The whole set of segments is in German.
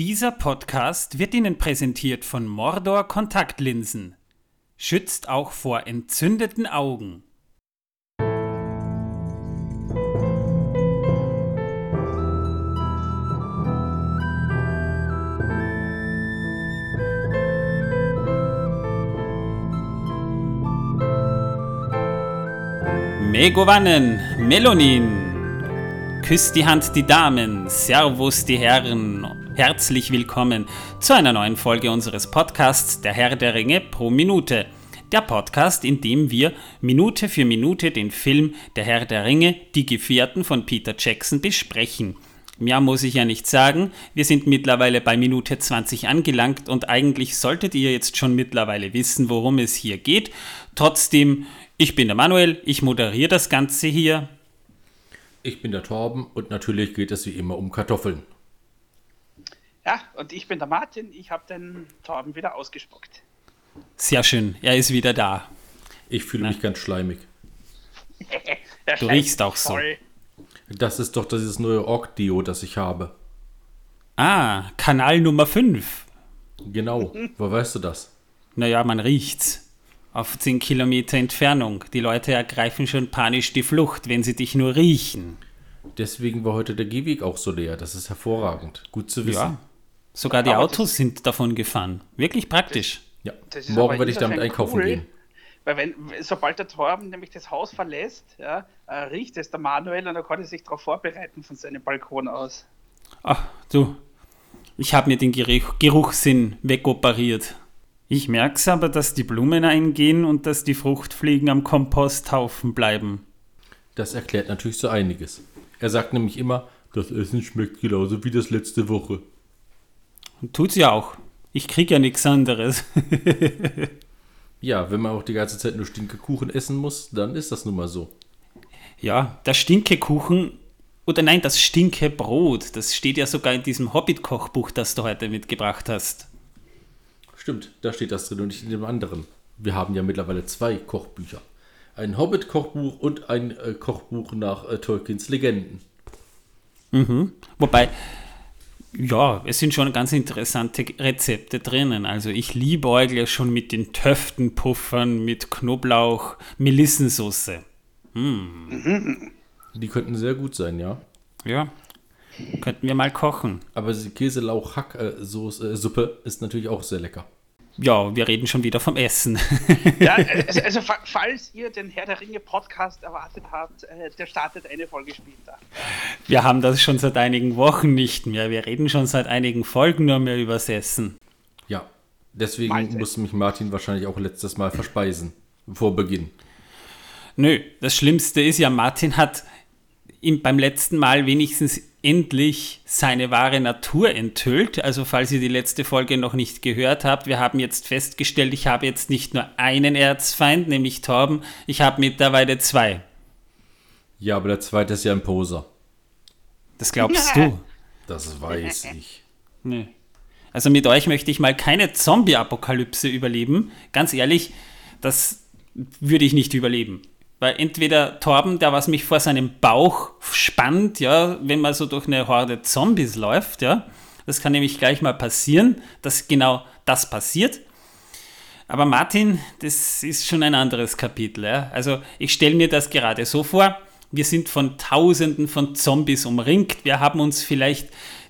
Dieser Podcast wird Ihnen präsentiert von Mordor Kontaktlinsen. Schützt auch vor entzündeten Augen. Megovanen, Melonin. Küsst die Hand die Damen, Servus die Herren. Herzlich willkommen zu einer neuen Folge unseres Podcasts Der Herr der Ringe pro Minute. Der Podcast, in dem wir Minute für Minute den Film Der Herr der Ringe, Die Gefährten von Peter Jackson besprechen. Mehr muss ich ja nicht sagen. Wir sind mittlerweile bei Minute 20 angelangt und eigentlich solltet ihr jetzt schon mittlerweile wissen, worum es hier geht. Trotzdem, ich bin der Manuel, ich moderiere das Ganze hier. Ich bin der Torben und natürlich geht es wie immer um Kartoffeln. Ja, und ich bin der Martin, ich habe den Torben wieder ausgespuckt. Sehr schön, er ist wieder da. Ich fühle mich ganz schleimig. du riechst auch voll. so. Das ist doch dieses neue Org-Dio, das ich habe. Ah, Kanal Nummer 5. Genau, wo weißt du das? Naja, man riecht's. Auf 10 Kilometer Entfernung. Die Leute ergreifen schon panisch die Flucht, wenn sie dich nur riechen. Deswegen war heute der Gehweg auch so leer. Das ist hervorragend. Gut zu wissen. Ja, sogar die aber Autos sind davon gefahren. Wirklich praktisch. Ja, morgen werde ich damit einkaufen cool, gehen. Weil wenn, sobald der Torben nämlich das Haus verlässt, ja, äh, riecht es der Manuel und dann kann er sich darauf vorbereiten von seinem Balkon aus. Ach, du, ich habe mir den Geruch, Geruchssinn wegoperiert. Ich merke es aber, dass die Blumen eingehen und dass die Fruchtfliegen am Komposthaufen bleiben. Das erklärt natürlich so einiges. Er sagt nämlich immer, das Essen schmeckt genauso wie das letzte Woche. Tut's ja auch. Ich krieg ja nichts anderes. ja, wenn man auch die ganze Zeit nur Stinkekuchen essen muss, dann ist das nun mal so. Ja, der Stinkekuchen oder nein, das Stinkebrot, das steht ja sogar in diesem Hobbit-Kochbuch, das du heute mitgebracht hast. Stimmt, da steht das drin und nicht in dem anderen. Wir haben ja mittlerweile zwei Kochbücher. Ein Hobbit-Kochbuch und ein äh, Kochbuch nach äh, Tolkiens Legenden. Mhm. Wobei, ja, es sind schon ganz interessante Rezepte drinnen. Also ich liebe schon mit den Töftenpuffern, mit Knoblauch, Melissensauce. Mm. Die könnten sehr gut sein, ja. Ja, Könnten wir mal kochen. Aber die Käselauch-Hack-Suppe ist natürlich auch sehr lecker. Ja, wir reden schon wieder vom Essen. ja, also, also, falls ihr den Herr der Ringe Podcast erwartet habt, äh, der startet eine Folge später. Wir haben das schon seit einigen Wochen nicht mehr. Wir reden schon seit einigen Folgen nur mehr übers Essen. Ja, deswegen Malte. musste mich Martin wahrscheinlich auch letztes Mal verspeisen, vor Beginn. Nö, das Schlimmste ist ja, Martin hat ihm beim letzten Mal wenigstens endlich seine wahre Natur enthüllt. Also falls ihr die letzte Folge noch nicht gehört habt, wir haben jetzt festgestellt, ich habe jetzt nicht nur einen Erzfeind, nämlich Torben, ich habe mittlerweile zwei. Ja, aber der zweite ist ja ein Poser. Das glaubst du? Das weiß ich. Nee. Also mit euch möchte ich mal keine Zombie-Apokalypse überleben. Ganz ehrlich, das würde ich nicht überleben. Weil entweder Torben, der was mich vor seinem Bauch spannt, ja, wenn man so durch eine Horde Zombies läuft, ja, das kann nämlich gleich mal passieren, dass genau das passiert. Aber Martin, das ist schon ein anderes Kapitel. Ja? Also ich stelle mir das gerade so vor, wir sind von Tausenden von Zombies umringt. Wir haben uns vielleicht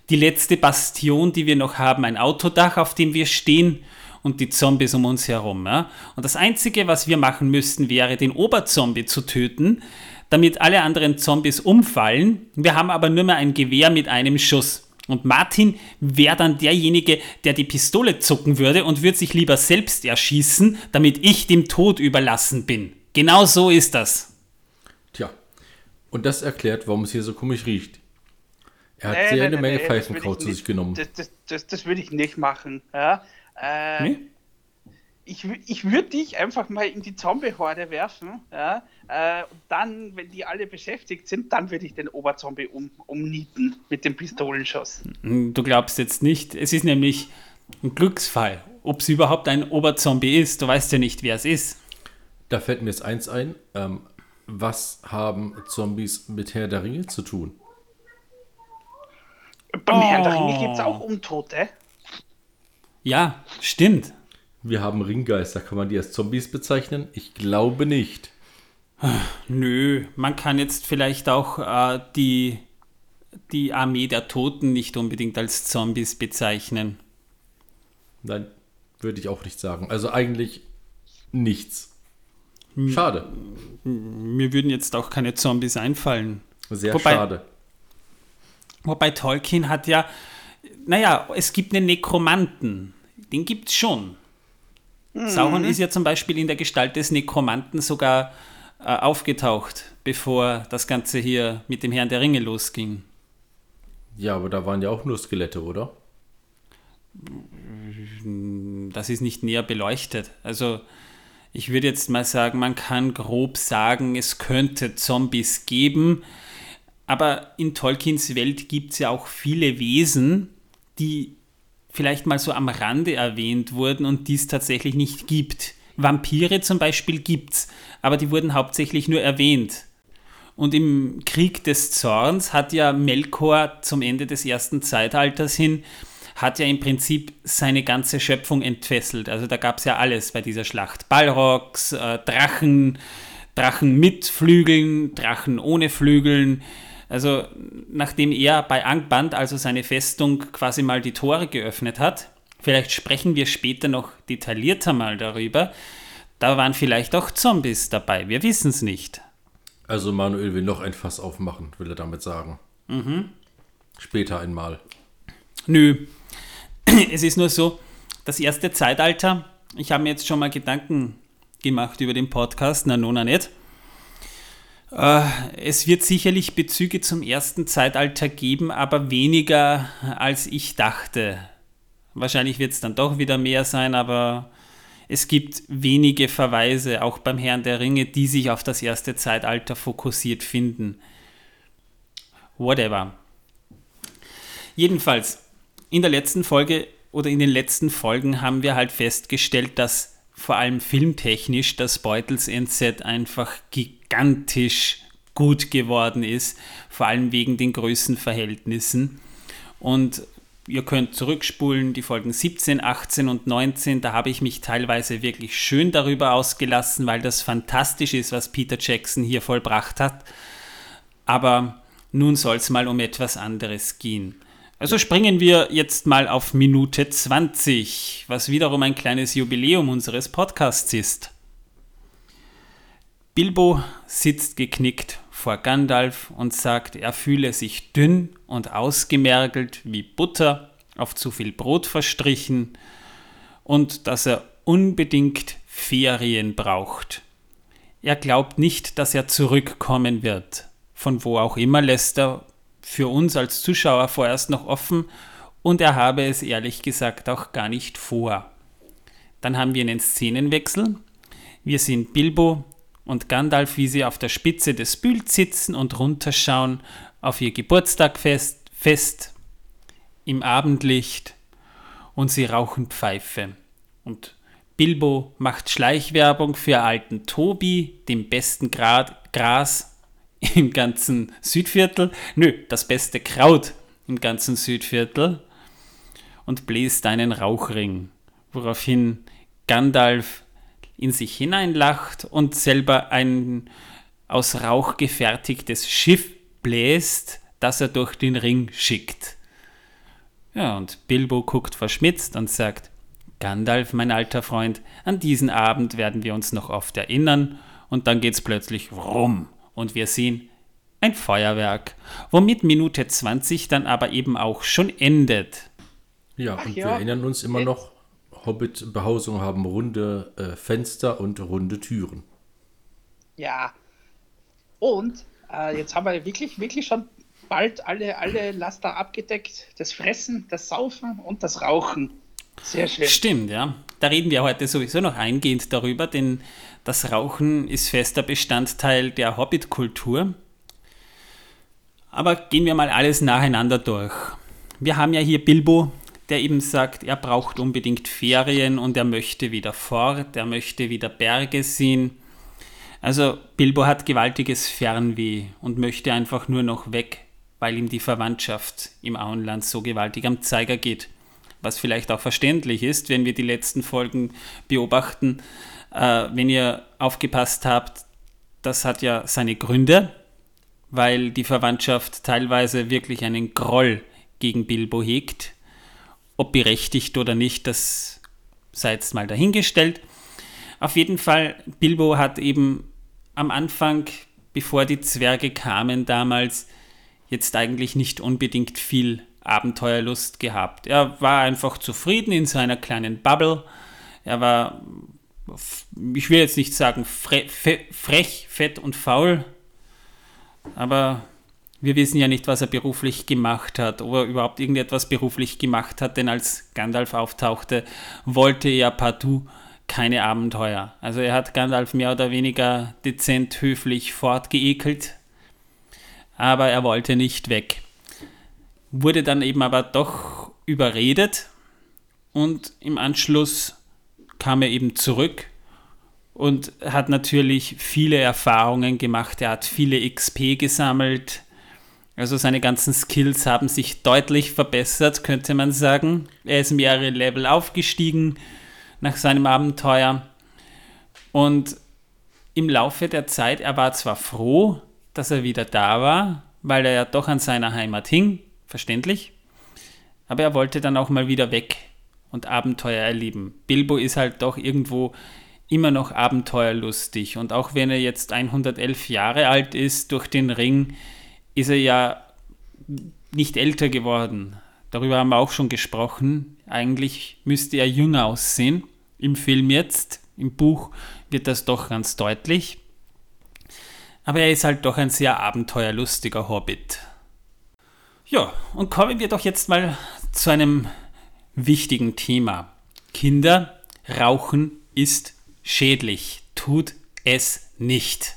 die letzte Bastion, die wir noch haben, ein Autodach, auf dem wir stehen und die Zombies um uns herum. Ja? Und das Einzige, was wir machen müssten, wäre, den Oberzombie zu töten, damit alle anderen Zombies umfallen. Wir haben aber nur mehr ein Gewehr mit einem Schuss. Und Martin wäre dann derjenige, der die Pistole zucken würde und würde sich lieber selbst erschießen, damit ich dem Tod überlassen bin. Genau so ist das. Tja, und das erklärt, warum es hier so komisch riecht. Er hat nee, sehr nee, eine Menge nee, Pfeifenkraut zu sich genommen. Das, das, das, das würde ich nicht machen. Ja? Äh, nee? Ich, ich würde dich einfach mal in die Zombie-Horde werfen. Ja? Äh, und dann, wenn die alle beschäftigt sind, dann würde ich den Oberzombie um, umnieten mit dem Pistolenschuss. Du glaubst jetzt nicht. Es ist nämlich ein Glücksfall, ob es überhaupt ein Oberzombie ist. Du weißt ja nicht, wer es ist. Da fällt mir jetzt eins ein. Ähm, was haben Zombies mit Herr der Ringe zu tun? Beim oh. Herrn der Ringe gibt es auch Untote. Ja, stimmt. Wir haben Ringgeister. Kann man die als Zombies bezeichnen? Ich glaube nicht. Nö, man kann jetzt vielleicht auch äh, die, die Armee der Toten nicht unbedingt als Zombies bezeichnen. Nein, würde ich auch nicht sagen. Also eigentlich nichts. Schade. Mir würden jetzt auch keine Zombies einfallen. Sehr wobei, schade. Wobei Tolkien hat ja, naja, es gibt einen Nekromanten. Den gibt es schon. Mhm. Sauron ist ja zum Beispiel in der Gestalt des Nekromanten sogar äh, aufgetaucht, bevor das Ganze hier mit dem Herrn der Ringe losging. Ja, aber da waren ja auch nur Skelette, oder? Das ist nicht näher beleuchtet. Also ich würde jetzt mal sagen, man kann grob sagen, es könnte Zombies geben, aber in Tolkiens Welt gibt es ja auch viele Wesen, die vielleicht mal so am Rande erwähnt wurden und die es tatsächlich nicht gibt. Vampire zum Beispiel gibt es, aber die wurden hauptsächlich nur erwähnt. Und im Krieg des Zorns hat ja Melkor zum Ende des ersten Zeitalters hin hat ja im Prinzip seine ganze Schöpfung entfesselt. Also da gab es ja alles bei dieser Schlacht. Balrogs, äh, Drachen, Drachen mit Flügeln, Drachen ohne Flügeln. Also nachdem er bei Angband, also seine Festung, quasi mal die Tore geöffnet hat, vielleicht sprechen wir später noch detaillierter mal darüber, da waren vielleicht auch Zombies dabei, wir wissen es nicht. Also Manuel will noch ein Fass aufmachen, will er damit sagen. Mhm. Später einmal. Nö, es ist nur so, das erste Zeitalter, ich habe mir jetzt schon mal Gedanken gemacht über den Podcast, na nona nicht. Äh, es wird sicherlich Bezüge zum ersten Zeitalter geben, aber weniger als ich dachte. Wahrscheinlich wird es dann doch wieder mehr sein, aber es gibt wenige Verweise, auch beim Herrn der Ringe, die sich auf das erste Zeitalter fokussiert finden. Whatever. Jedenfalls, in der letzten Folge oder in den letzten Folgen haben wir halt festgestellt, dass vor allem filmtechnisch das Beutels NZ einfach gigantisch gut geworden ist, vor allem wegen den Größenverhältnissen. Und ihr könnt zurückspulen, die Folgen 17, 18 und 19, da habe ich mich teilweise wirklich schön darüber ausgelassen, weil das fantastisch ist, was Peter Jackson hier vollbracht hat. Aber nun soll es mal um etwas anderes gehen. Also springen wir jetzt mal auf Minute 20, was wiederum ein kleines Jubiläum unseres Podcasts ist. Bilbo sitzt geknickt vor Gandalf und sagt, er fühle sich dünn und ausgemergelt wie Butter auf zu viel Brot verstrichen und dass er unbedingt Ferien braucht. Er glaubt nicht, dass er zurückkommen wird. Von wo auch immer lässt er für uns als Zuschauer vorerst noch offen und er habe es ehrlich gesagt auch gar nicht vor. Dann haben wir einen Szenenwechsel. Wir sind Bilbo und Gandalf, wie sie auf der Spitze des Bühls sitzen und runterschauen auf ihr Geburtstagfest fest im Abendlicht und sie rauchen Pfeife. Und Bilbo macht Schleichwerbung für alten Tobi, dem besten Grad Gras im ganzen Südviertel. Nö, das beste Kraut im ganzen Südviertel. Und bläst einen Rauchring, woraufhin Gandalf in sich hineinlacht und selber ein aus Rauch gefertigtes Schiff bläst, das er durch den Ring schickt. Ja, und Bilbo guckt verschmitzt und sagt, Gandalf, mein alter Freund, an diesen Abend werden wir uns noch oft erinnern und dann geht's plötzlich rum und wir sehen ein Feuerwerk, womit Minute 20 dann aber eben auch schon endet. Ja, Ach und ja. wir erinnern uns immer noch, Hobbit-Behausungen haben runde äh, Fenster und runde Türen. Ja, und äh, jetzt haben wir wirklich, wirklich schon bald alle, alle Laster abgedeckt. Das Fressen, das Saufen und das Rauchen. Sehr schön. Stimmt, ja. Da reden wir heute sowieso noch eingehend darüber, denn das Rauchen ist fester Bestandteil der Hobbit-Kultur. Aber gehen wir mal alles nacheinander durch. Wir haben ja hier Bilbo, der eben sagt, er braucht unbedingt Ferien und er möchte wieder fort, er möchte wieder Berge sehen. Also Bilbo hat gewaltiges Fernweh und möchte einfach nur noch weg weil ihm die Verwandtschaft im Auenland so gewaltig am Zeiger geht. Was vielleicht auch verständlich ist, wenn wir die letzten Folgen beobachten. Äh, wenn ihr aufgepasst habt, das hat ja seine Gründe, weil die Verwandtschaft teilweise wirklich einen Groll gegen Bilbo hegt. Ob berechtigt oder nicht, das sei jetzt mal dahingestellt. Auf jeden Fall, Bilbo hat eben am Anfang, bevor die Zwerge kamen damals, jetzt eigentlich nicht unbedingt viel Abenteuerlust gehabt. Er war einfach zufrieden in seiner kleinen Bubble. Er war, ich will jetzt nicht sagen fre frech, fett und faul, aber wir wissen ja nicht, was er beruflich gemacht hat, ob er überhaupt irgendetwas beruflich gemacht hat, denn als Gandalf auftauchte, wollte er partout keine Abenteuer. Also er hat Gandalf mehr oder weniger dezent höflich fortgeekelt, aber er wollte nicht weg. Wurde dann eben aber doch überredet und im Anschluss kam er eben zurück und hat natürlich viele Erfahrungen gemacht. Er hat viele XP gesammelt. Also seine ganzen Skills haben sich deutlich verbessert, könnte man sagen. Er ist mehrere Level aufgestiegen nach seinem Abenteuer. Und im Laufe der Zeit, er war zwar froh, dass er wieder da war, weil er ja doch an seiner Heimat hing, verständlich, aber er wollte dann auch mal wieder weg und Abenteuer erleben. Bilbo ist halt doch irgendwo immer noch abenteuerlustig und auch wenn er jetzt 111 Jahre alt ist durch den Ring, ist er ja nicht älter geworden. Darüber haben wir auch schon gesprochen. Eigentlich müsste er jünger aussehen. Im Film jetzt, im Buch wird das doch ganz deutlich. Aber er ist halt doch ein sehr abenteuerlustiger Hobbit. Ja, und kommen wir doch jetzt mal zu einem wichtigen Thema. Kinder, Rauchen ist schädlich. Tut es nicht.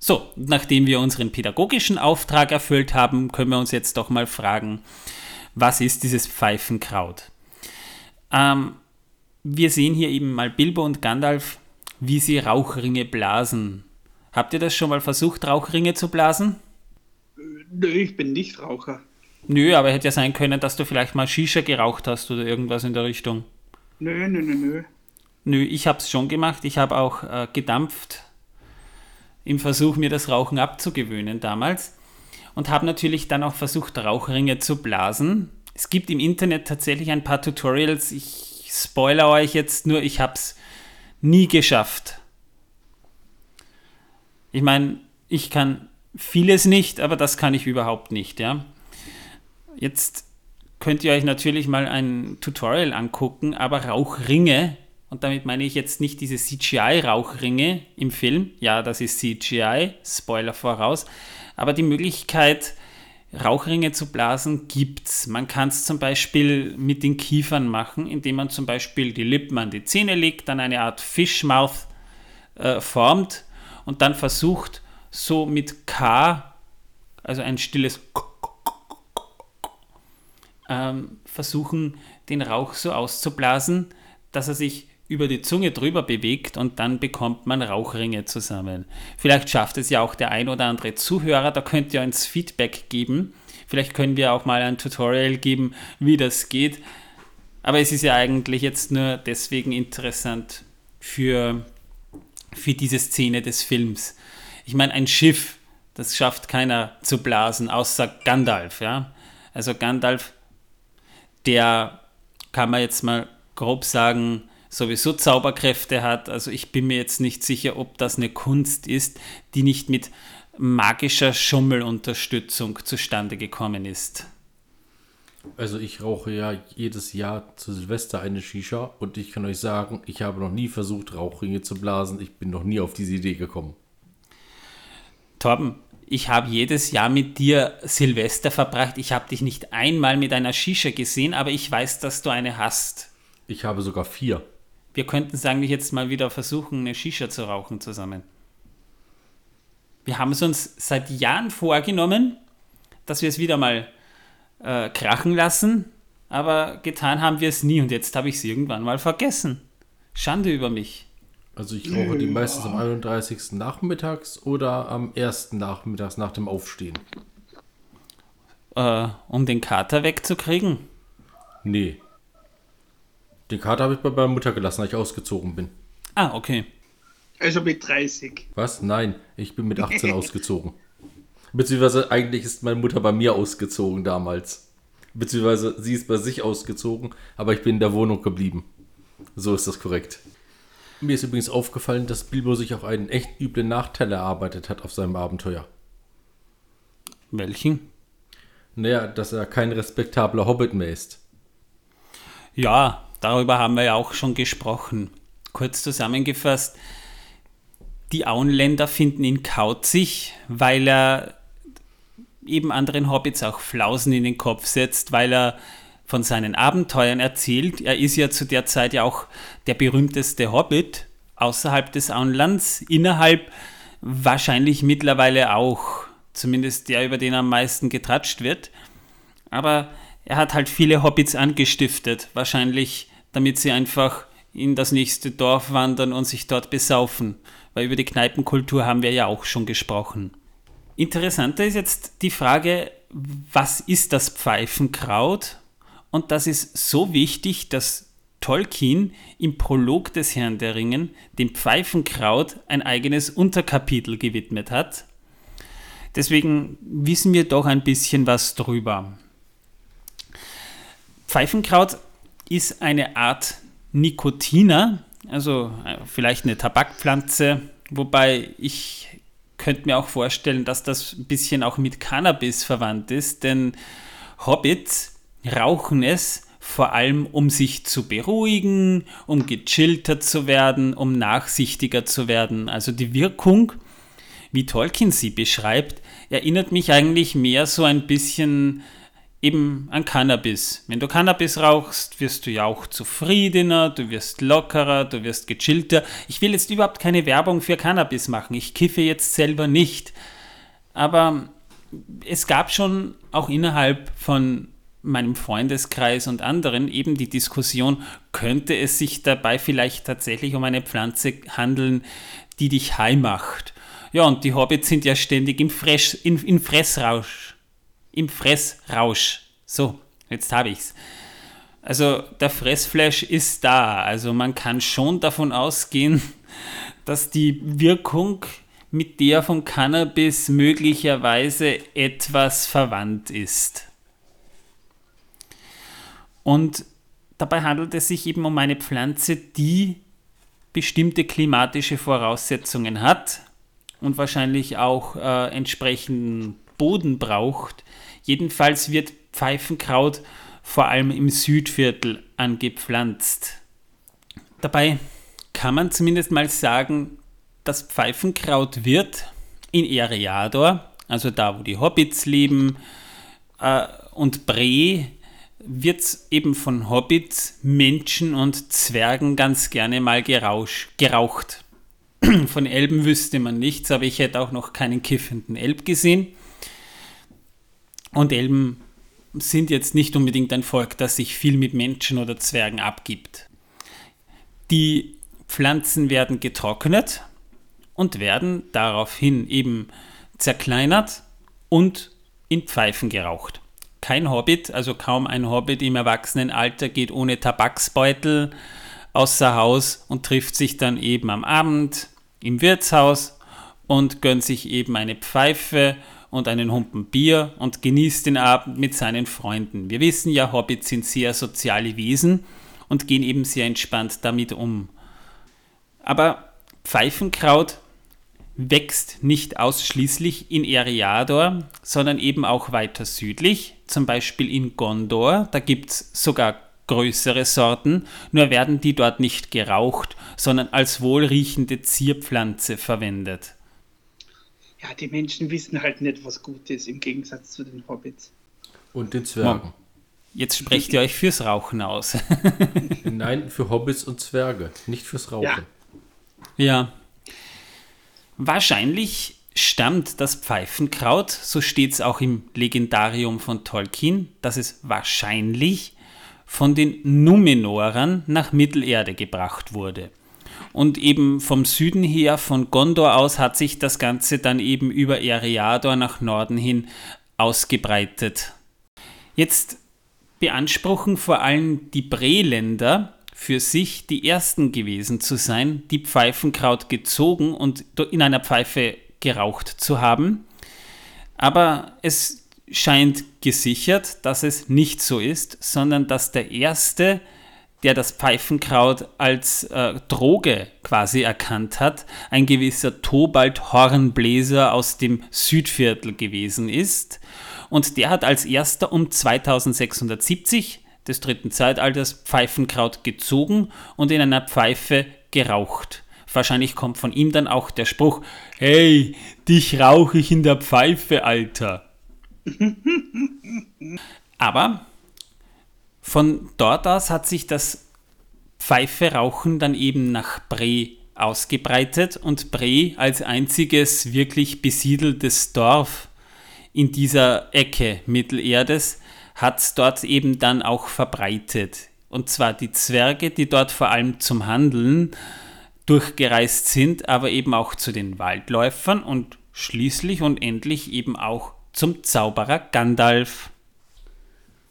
So, nachdem wir unseren pädagogischen Auftrag erfüllt haben, können wir uns jetzt doch mal fragen, was ist dieses Pfeifenkraut? Ähm, wir sehen hier eben mal Bilbo und Gandalf, wie sie Rauchringe blasen. Habt ihr das schon mal versucht, Rauchringe zu blasen? Nö, ich bin nicht Raucher. Nö, aber hätte ja sein können, dass du vielleicht mal Shisha geraucht hast oder irgendwas in der Richtung. Nö, nö, nö, nö. Nö, ich habe es schon gemacht. Ich habe auch äh, gedampft im Versuch, mir das Rauchen abzugewöhnen damals. Und habe natürlich dann auch versucht, Rauchringe zu blasen. Es gibt im Internet tatsächlich ein paar Tutorials. Ich spoiler euch jetzt nur, ich habe es nie geschafft. Ich meine, ich kann vieles nicht, aber das kann ich überhaupt nicht, ja. Jetzt könnt ihr euch natürlich mal ein Tutorial angucken, aber Rauchringe, und damit meine ich jetzt nicht diese CGI-Rauchringe im Film, ja, das ist CGI, Spoiler voraus, aber die Möglichkeit, Rauchringe zu blasen, gibt's. Man kann es zum Beispiel mit den Kiefern machen, indem man zum Beispiel die Lippen an die Zähne legt, dann eine Art Fishmouth äh, formt und dann versucht, so mit K, also ein stilles ähm, versuchen, den Rauch so auszublasen, dass er sich über die Zunge drüber bewegt und dann bekommt man Rauchringe zusammen. Vielleicht schafft es ja auch der ein oder andere Zuhörer, da könnt ihr uns Feedback geben. Vielleicht können wir auch mal ein Tutorial geben, wie das geht. Aber es ist ja eigentlich jetzt nur deswegen interessant für, für diese Szene des Films. Ich meine, ein Schiff, das schafft keiner zu blasen, außer Gandalf. Ja? Also Gandalf der, kann man jetzt mal grob sagen, sowieso Zauberkräfte hat. Also ich bin mir jetzt nicht sicher, ob das eine Kunst ist, die nicht mit magischer Schummelunterstützung zustande gekommen ist. Also ich rauche ja jedes Jahr zu Silvester eine Shisha und ich kann euch sagen, ich habe noch nie versucht, Rauchringe zu blasen. Ich bin noch nie auf diese Idee gekommen. Torben, ich habe jedes Jahr mit dir Silvester verbracht. Ich habe dich nicht einmal mit einer Shisha gesehen, aber ich weiß, dass du eine hast. Ich habe sogar vier. Wir könnten es eigentlich jetzt mal wieder versuchen, eine Shisha zu rauchen zusammen. Wir haben es uns seit Jahren vorgenommen, dass wir es wieder mal äh, krachen lassen, aber getan haben wir es nie und jetzt habe ich es irgendwann mal vergessen. Schande über mich. Also ich rauche die meistens am 31. nachmittags oder am 1. nachmittags nach dem Aufstehen. äh, um den Kater wegzukriegen? Nee. Den Kater habe ich bei meiner Mutter gelassen, als ich ausgezogen bin. Ah, okay. Also mit 30. Was? Nein, ich bin mit 18 ausgezogen. Beziehungsweise eigentlich ist meine Mutter bei mir ausgezogen damals. Beziehungsweise sie ist bei sich ausgezogen, aber ich bin in der Wohnung geblieben. So ist das korrekt. Mir ist übrigens aufgefallen, dass Bilbo sich auch einen echt üblen Nachteil erarbeitet hat auf seinem Abenteuer. Welchen? Naja, dass er kein respektabler Hobbit mehr ist. Ja, darüber haben wir ja auch schon gesprochen. Kurz zusammengefasst, die Auenländer finden ihn kauzig, weil er eben anderen Hobbits auch Flausen in den Kopf setzt, weil er von seinen Abenteuern erzählt. Er ist ja zu der Zeit ja auch der berühmteste Hobbit außerhalb des Auenlands, innerhalb wahrscheinlich mittlerweile auch, zumindest der, über den am meisten getratscht wird. Aber er hat halt viele Hobbits angestiftet, wahrscheinlich damit sie einfach in das nächste Dorf wandern und sich dort besaufen, weil über die Kneipenkultur haben wir ja auch schon gesprochen. Interessanter ist jetzt die Frage, was ist das Pfeifenkraut? Und das ist so wichtig, dass Tolkien im Prolog des Herrn der Ringen dem Pfeifenkraut ein eigenes Unterkapitel gewidmet hat. Deswegen wissen wir doch ein bisschen was drüber. Pfeifenkraut ist eine Art Nikotiner, also äh, vielleicht eine Tabakpflanze, wobei ich könnte mir auch vorstellen, dass das ein bisschen auch mit Cannabis verwandt ist, denn Hobbits rauchen es vor allem, um sich zu beruhigen, um gechillter zu werden, um nachsichtiger zu werden. Also die Wirkung, wie Tolkien sie beschreibt, erinnert mich eigentlich mehr so ein bisschen eben an Cannabis. Wenn du Cannabis rauchst, wirst du ja auch zufriedener, du wirst lockerer, du wirst gechillter. Ich will jetzt überhaupt keine Werbung für Cannabis machen. Ich kiffe jetzt selber nicht. Aber es gab schon auch innerhalb von meinem Freundeskreis und anderen eben die Diskussion, könnte es sich dabei vielleicht tatsächlich um eine Pflanze handeln, die dich high macht. Ja, und die Hobbits sind ja ständig im, Fresh, in, in Fressrausch. Im Fressrausch. So, jetzt habe ich's. Also der Fressflash ist da. Also man kann schon davon ausgehen, dass die Wirkung mit der von Cannabis möglicherweise etwas verwandt ist. Und dabei handelt es sich eben um eine Pflanze, die bestimmte klimatische Voraussetzungen hat und wahrscheinlich auch äh, entsprechenden Boden braucht. Jedenfalls wird Pfeifenkraut vor allem im Südviertel angepflanzt. Dabei kann man zumindest mal sagen, das Pfeifenkraut wird in Eriador, also da wo die Hobbits leben, äh, und Bre wird eben von Hobbits, Menschen und Zwergen ganz gerne mal gerausch, geraucht. Von Elben wüsste man nichts, aber ich hätte auch noch keinen kiffenden Elb gesehen. Und Elben sind jetzt nicht unbedingt ein Volk, das sich viel mit Menschen oder Zwergen abgibt. Die Pflanzen werden getrocknet und werden daraufhin eben zerkleinert und in Pfeifen geraucht kein Hobbit, also kaum ein Hobbit im Erwachsenenalter geht ohne Tabaksbeutel außer Haus und trifft sich dann eben am Abend im Wirtshaus und gönnt sich eben eine Pfeife und einen Humpen Bier und genießt den Abend mit seinen Freunden. Wir wissen ja, Hobbits sind sehr soziale Wesen und gehen eben sehr entspannt damit um. Aber Pfeifenkraut wächst nicht ausschließlich in Eriador, sondern eben auch weiter südlich, zum Beispiel in Gondor. Da gibt es sogar größere Sorten, nur werden die dort nicht geraucht, sondern als wohlriechende Zierpflanze verwendet. Ja, die Menschen wissen halt nicht, was gut ist, im Gegensatz zu den Hobbits. Und den Zwergen. Jetzt sprecht ihr euch fürs Rauchen aus. Nein, für Hobbits und Zwerge, nicht fürs Rauchen. Ja. ja. Wahrscheinlich stammt das Pfeifenkraut, so steht es auch im Legendarium von Tolkien, dass es wahrscheinlich von den Numenorern nach Mittelerde gebracht wurde. Und eben vom Süden her, von Gondor aus, hat sich das Ganze dann eben über Eriador nach Norden hin ausgebreitet. Jetzt beanspruchen vor allem die Breländer für sich die ersten gewesen zu sein, die Pfeifenkraut gezogen und in einer Pfeife geraucht zu haben. Aber es scheint gesichert, dass es nicht so ist, sondern dass der erste, der das Pfeifenkraut als äh, Droge quasi erkannt hat, ein gewisser Tobald Hornbläser aus dem Südviertel gewesen ist. Und der hat als erster um 2670 des dritten Zeitalters Pfeifenkraut gezogen und in einer Pfeife geraucht. Wahrscheinlich kommt von ihm dann auch der Spruch, hey, dich rauche ich in der Pfeife, Alter. Aber von dort aus hat sich das Pfeife-Rauchen dann eben nach Bre ausgebreitet und Bre als einziges wirklich besiedeltes Dorf in dieser Ecke Mittelerdes hat es dort eben dann auch verbreitet. Und zwar die Zwerge, die dort vor allem zum Handeln durchgereist sind, aber eben auch zu den Waldläufern und schließlich und endlich eben auch zum Zauberer Gandalf.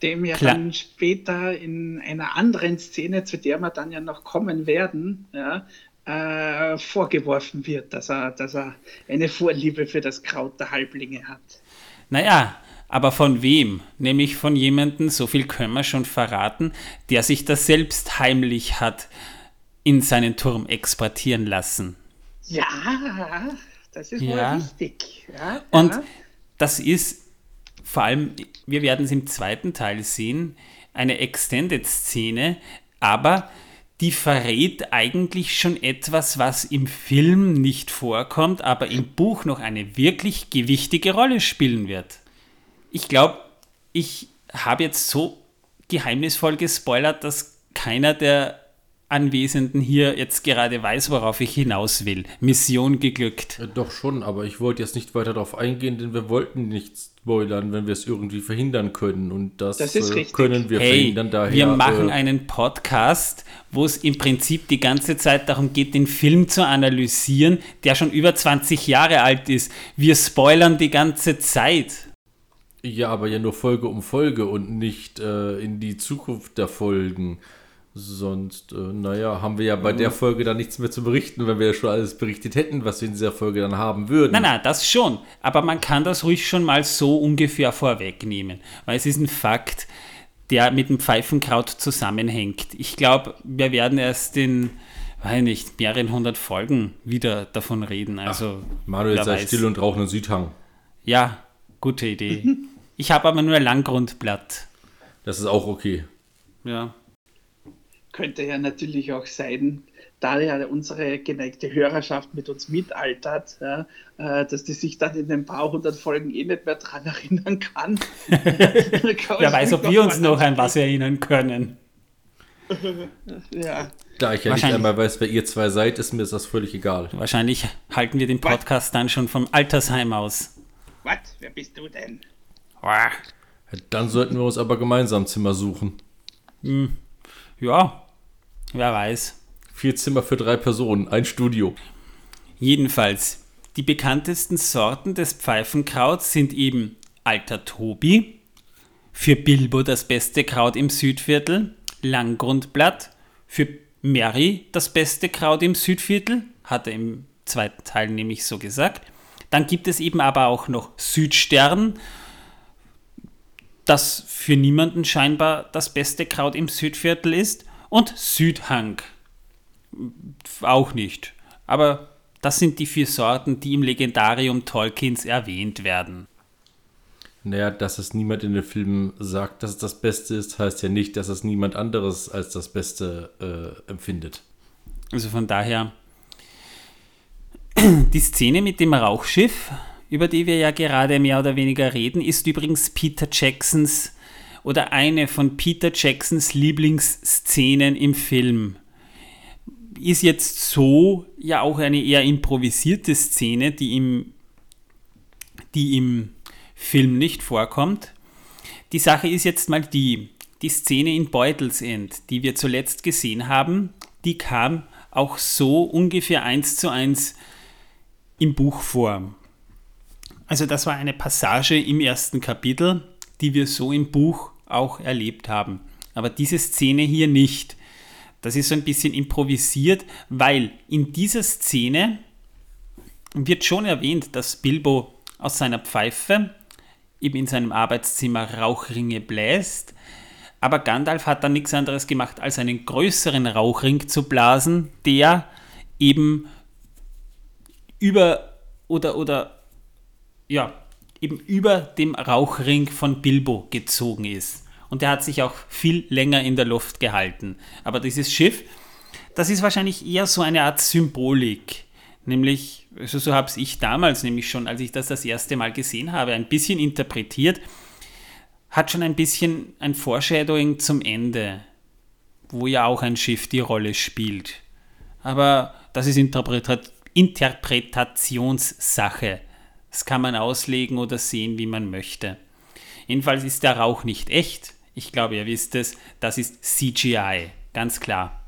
Dem ja Klar. dann später in einer anderen Szene, zu der wir dann ja noch kommen werden, ja, äh, vorgeworfen wird, dass er, dass er eine Vorliebe für das Kraut der Halblinge hat. Naja, aber von wem? Nämlich von jemandem, so viel können wir schon verraten, der sich das selbst heimlich hat in seinen Turm exportieren lassen. Ja, das ist ja. wohl wichtig. Ja, Und ja. das ist vor allem, wir werden es im zweiten Teil sehen, eine Extended-Szene, aber die verrät eigentlich schon etwas, was im Film nicht vorkommt, aber im Buch noch eine wirklich gewichtige Rolle spielen wird ich glaube, ich habe jetzt so geheimnisvoll gespoilert, dass keiner der Anwesenden hier jetzt gerade weiß, worauf ich hinaus will. Mission geglückt. Ja, doch schon, aber ich wollte jetzt nicht weiter darauf eingehen, denn wir wollten nicht spoilern, wenn wir es irgendwie verhindern können. Und das, das äh, können wir hey, verhindern. Daher, wir machen äh, einen Podcast, wo es im Prinzip die ganze Zeit darum geht, den Film zu analysieren, der schon über 20 Jahre alt ist. Wir spoilern die ganze Zeit. Ja, aber ja nur Folge um Folge und nicht äh, in die Zukunft der Folgen. Sonst, äh, naja, haben wir ja bei der Folge dann nichts mehr zu berichten, wenn wir ja schon alles berichtet hätten, was wir in dieser Folge dann haben würden. Nein, nein, das schon. Aber man kann das ruhig schon mal so ungefähr vorwegnehmen. Weil es ist ein Fakt, der mit dem Pfeifenkraut zusammenhängt. Ich glaube, wir werden erst in, weiß nicht, mehreren hundert Folgen wieder davon reden. Also, Ach, Manuel sei weiß. still und rauchen einen Südhang. Ja, gute Idee. Ich habe aber nur ein Langgrundblatt. Das ist auch okay. Ja. Könnte ja natürlich auch sein, da ja unsere geneigte Hörerschaft mit uns mitaltert, ja, äh, dass die sich dann in ein paar hundert Folgen eh nicht mehr dran erinnern kann. Wer weiß, ob wir uns noch an was erinnern können. ja. Da ich ja nicht einmal weiß, wer ihr zwei seid, ist mir das völlig egal. Wahrscheinlich halten wir den Podcast dann schon vom Altersheim aus. Was? Wer bist du denn? Dann sollten wir uns aber gemeinsam Zimmer suchen. Hm. Ja, wer weiß. Vier Zimmer für drei Personen, ein Studio. Jedenfalls, die bekanntesten Sorten des Pfeifenkrauts sind eben Alter Tobi, für Bilbo das beste Kraut im Südviertel, Langgrundblatt, für Mary das beste Kraut im Südviertel, hat er im zweiten Teil nämlich so gesagt. Dann gibt es eben aber auch noch Südstern das für niemanden scheinbar das beste Kraut im Südviertel ist. Und Südhang. Auch nicht. Aber das sind die vier Sorten, die im Legendarium Tolkiens erwähnt werden. Naja, dass es niemand in den Filmen sagt, dass es das Beste ist, heißt ja nicht, dass es niemand anderes als das Beste äh, empfindet. Also von daher, die Szene mit dem Rauchschiff über die wir ja gerade mehr oder weniger reden, ist übrigens Peter Jacksons oder eine von Peter Jacksons Lieblingsszenen im Film. Ist jetzt so ja auch eine eher improvisierte Szene, die im, die im Film nicht vorkommt. Die Sache ist jetzt mal die, die Szene in Beutels End, die wir zuletzt gesehen haben, die kam auch so ungefähr eins zu eins im Buch vor. Also das war eine Passage im ersten Kapitel, die wir so im Buch auch erlebt haben. Aber diese Szene hier nicht. Das ist so ein bisschen improvisiert, weil in dieser Szene wird schon erwähnt, dass Bilbo aus seiner Pfeife eben in seinem Arbeitszimmer Rauchringe bläst. Aber Gandalf hat dann nichts anderes gemacht, als einen größeren Rauchring zu blasen, der eben über oder oder ja, eben über dem Rauchring von Bilbo gezogen ist. Und der hat sich auch viel länger in der Luft gehalten. Aber dieses Schiff, das ist wahrscheinlich eher so eine Art Symbolik. Nämlich, also so habe ich damals nämlich schon, als ich das das erste Mal gesehen habe, ein bisschen interpretiert, hat schon ein bisschen ein Foreshadowing zum Ende, wo ja auch ein Schiff die Rolle spielt. Aber das ist Interpret Interpretationssache. Das kann man auslegen oder sehen, wie man möchte. Jedenfalls ist der Rauch nicht echt. Ich glaube, ihr wisst es, das ist CGI, ganz klar.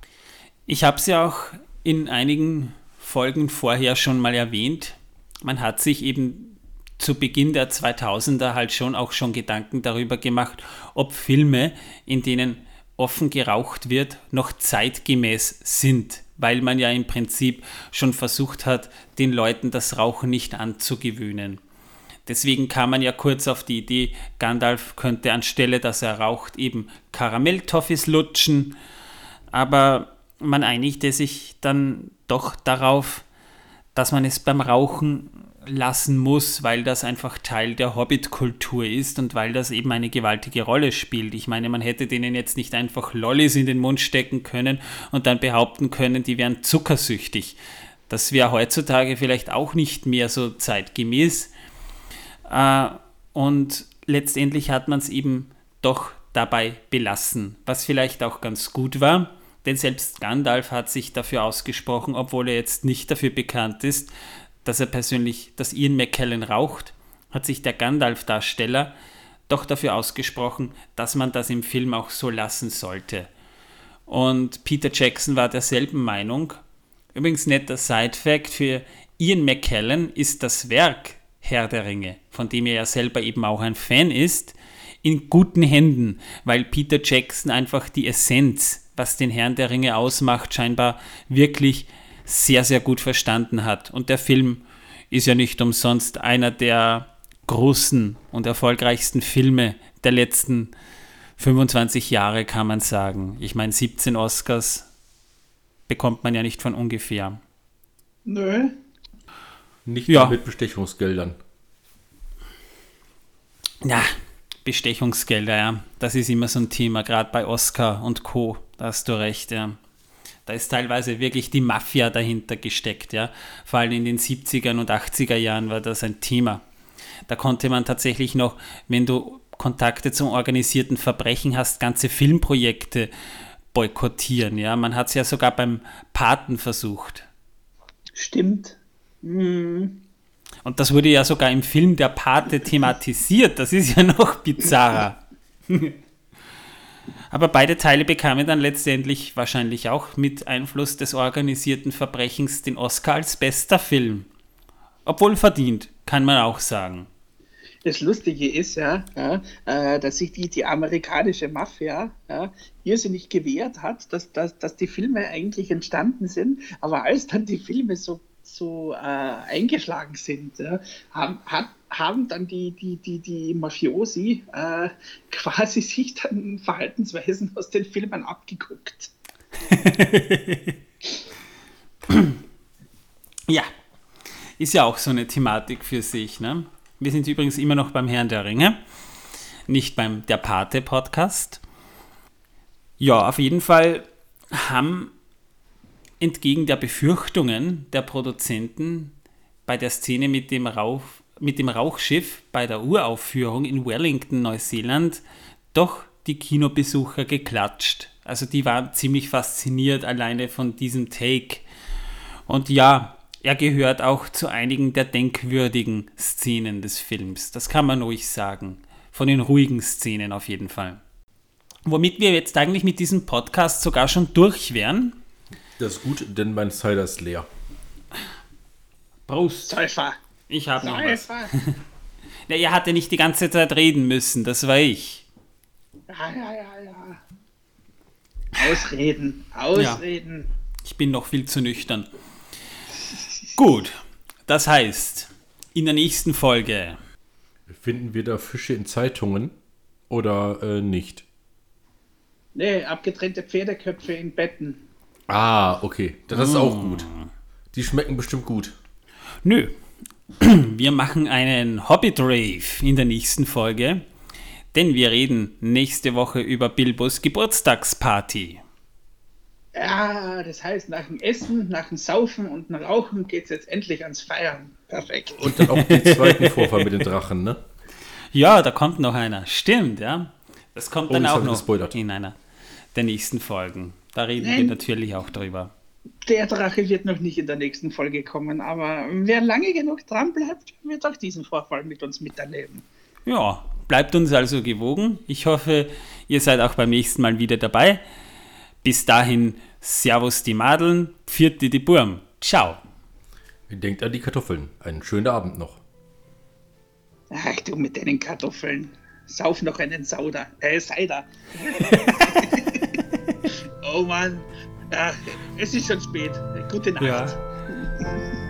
Ich habe es ja auch in einigen Folgen vorher schon mal erwähnt. Man hat sich eben zu Beginn der 2000er halt schon auch schon Gedanken darüber gemacht, ob Filme, in denen offen geraucht wird, noch zeitgemäß sind, weil man ja im Prinzip schon versucht hat, den Leuten das Rauchen nicht anzugewöhnen. Deswegen kam man ja kurz auf die Idee, Gandalf könnte anstelle, dass er raucht, eben Karamelltoffees lutschen. Aber man einigte sich dann doch darauf, dass man es beim Rauchen lassen muss, weil das einfach Teil der Hobbit-Kultur ist und weil das eben eine gewaltige Rolle spielt. Ich meine, man hätte denen jetzt nicht einfach Lollis in den Mund stecken können und dann behaupten können, die wären zuckersüchtig. Das wäre heutzutage vielleicht auch nicht mehr so zeitgemäß. Äh, und letztendlich hat man es eben doch dabei belassen, was vielleicht auch ganz gut war. Denn selbst Gandalf hat sich dafür ausgesprochen, obwohl er jetzt nicht dafür bekannt ist, dass er persönlich, dass Ian McKellen raucht, hat sich der Gandalf-Darsteller doch dafür ausgesprochen, dass man das im Film auch so lassen sollte. Und Peter Jackson war derselben Meinung. Übrigens netter Side-Fact: Für Ian McKellen ist das Werk Herr der Ringe, von dem er ja selber eben auch ein Fan ist, in guten Händen, weil Peter Jackson einfach die Essenz was den Herrn der Ringe ausmacht, scheinbar wirklich sehr, sehr gut verstanden hat. Und der Film ist ja nicht umsonst einer der großen und erfolgreichsten Filme der letzten 25 Jahre, kann man sagen. Ich meine, 17 Oscars bekommt man ja nicht von ungefähr. Nö. Nicht ja. mit Bestechungsgeldern. Ja, Bestechungsgelder, ja. Das ist immer so ein Thema, gerade bei Oscar und Co. Da hast du recht, ja. Da ist teilweise wirklich die Mafia dahinter gesteckt, ja. Vor allem in den 70er und 80er Jahren war das ein Thema. Da konnte man tatsächlich noch, wenn du Kontakte zum organisierten Verbrechen hast, ganze Filmprojekte boykottieren, ja. Man hat es ja sogar beim Paten versucht. Stimmt. Mhm. Und das wurde ja sogar im Film Der Pate thematisiert. Das ist ja noch bizarrer. Aber beide Teile bekamen dann letztendlich wahrscheinlich auch mit Einfluss des organisierten Verbrechens den Oscar als bester Film. Obwohl verdient, kann man auch sagen. Das Lustige ist ja, ja äh, dass sich die, die amerikanische Mafia ja, irrsinnig gewehrt hat, dass, dass, dass die Filme eigentlich entstanden sind. Aber als dann die Filme so so äh, eingeschlagen sind, ja, haben, hat, haben dann die, die, die, die Mafiosi äh, quasi sich dann Verhaltensweisen aus den Filmen abgeguckt. ja, ist ja auch so eine Thematik für sich. Ne? Wir sind übrigens immer noch beim Herrn der Ringe, nicht beim Der Pate Podcast. Ja, auf jeden Fall haben entgegen der Befürchtungen der Produzenten bei der Szene mit dem, Rauch, mit dem Rauchschiff bei der Uraufführung in Wellington, Neuseeland, doch die Kinobesucher geklatscht. Also die waren ziemlich fasziniert alleine von diesem Take. Und ja, er gehört auch zu einigen der denkwürdigen Szenen des Films. Das kann man ruhig sagen. Von den ruhigen Szenen auf jeden Fall. Womit wir jetzt eigentlich mit diesem Podcast sogar schon durch wären. Das ist gut, denn mein Cider ist leer. Prost. Säufer. Ich habe noch was. Na, ihr hatte nicht die ganze Zeit reden müssen, das war ich. Ja, ja, ja, ja. Ausreden, ausreden. Ja. Ich bin noch viel zu nüchtern. Gut, das heißt, in der nächsten Folge. Finden wir da Fische in Zeitungen oder äh, nicht? Nee, abgetrennte Pferdeköpfe in Betten. Ah, okay. Das ist auch gut. Die schmecken bestimmt gut. Nö. Wir machen einen Hobbit-Rave in der nächsten Folge, denn wir reden nächste Woche über Bilbos Geburtstagsparty. Ja, das heißt, nach dem Essen, nach dem Saufen und nach Rauchen geht es jetzt endlich ans Feiern. Perfekt. Und dann auch den zweiten Vorfall mit den Drachen, ne? Ja, da kommt noch einer. Stimmt, ja. Das kommt oh, dann auch noch gespoilert. in einer der nächsten Folgen. Da reden Nein. wir natürlich auch drüber. Der Drache wird noch nicht in der nächsten Folge kommen, aber wer lange genug dran bleibt, wird auch diesen Vorfall mit uns miterleben. Ja, bleibt uns also gewogen. Ich hoffe, ihr seid auch beim nächsten Mal wieder dabei. Bis dahin, Servus die Madeln, Pfiat die Burm. Ciao. Denkt an die Kartoffeln. Einen schönen Abend noch. Ach du mit deinen Kartoffeln. Sauf noch einen Sauder. Äh, Cider. oh Mann. Ja, es ist schon spät. Gute Nacht. Ja.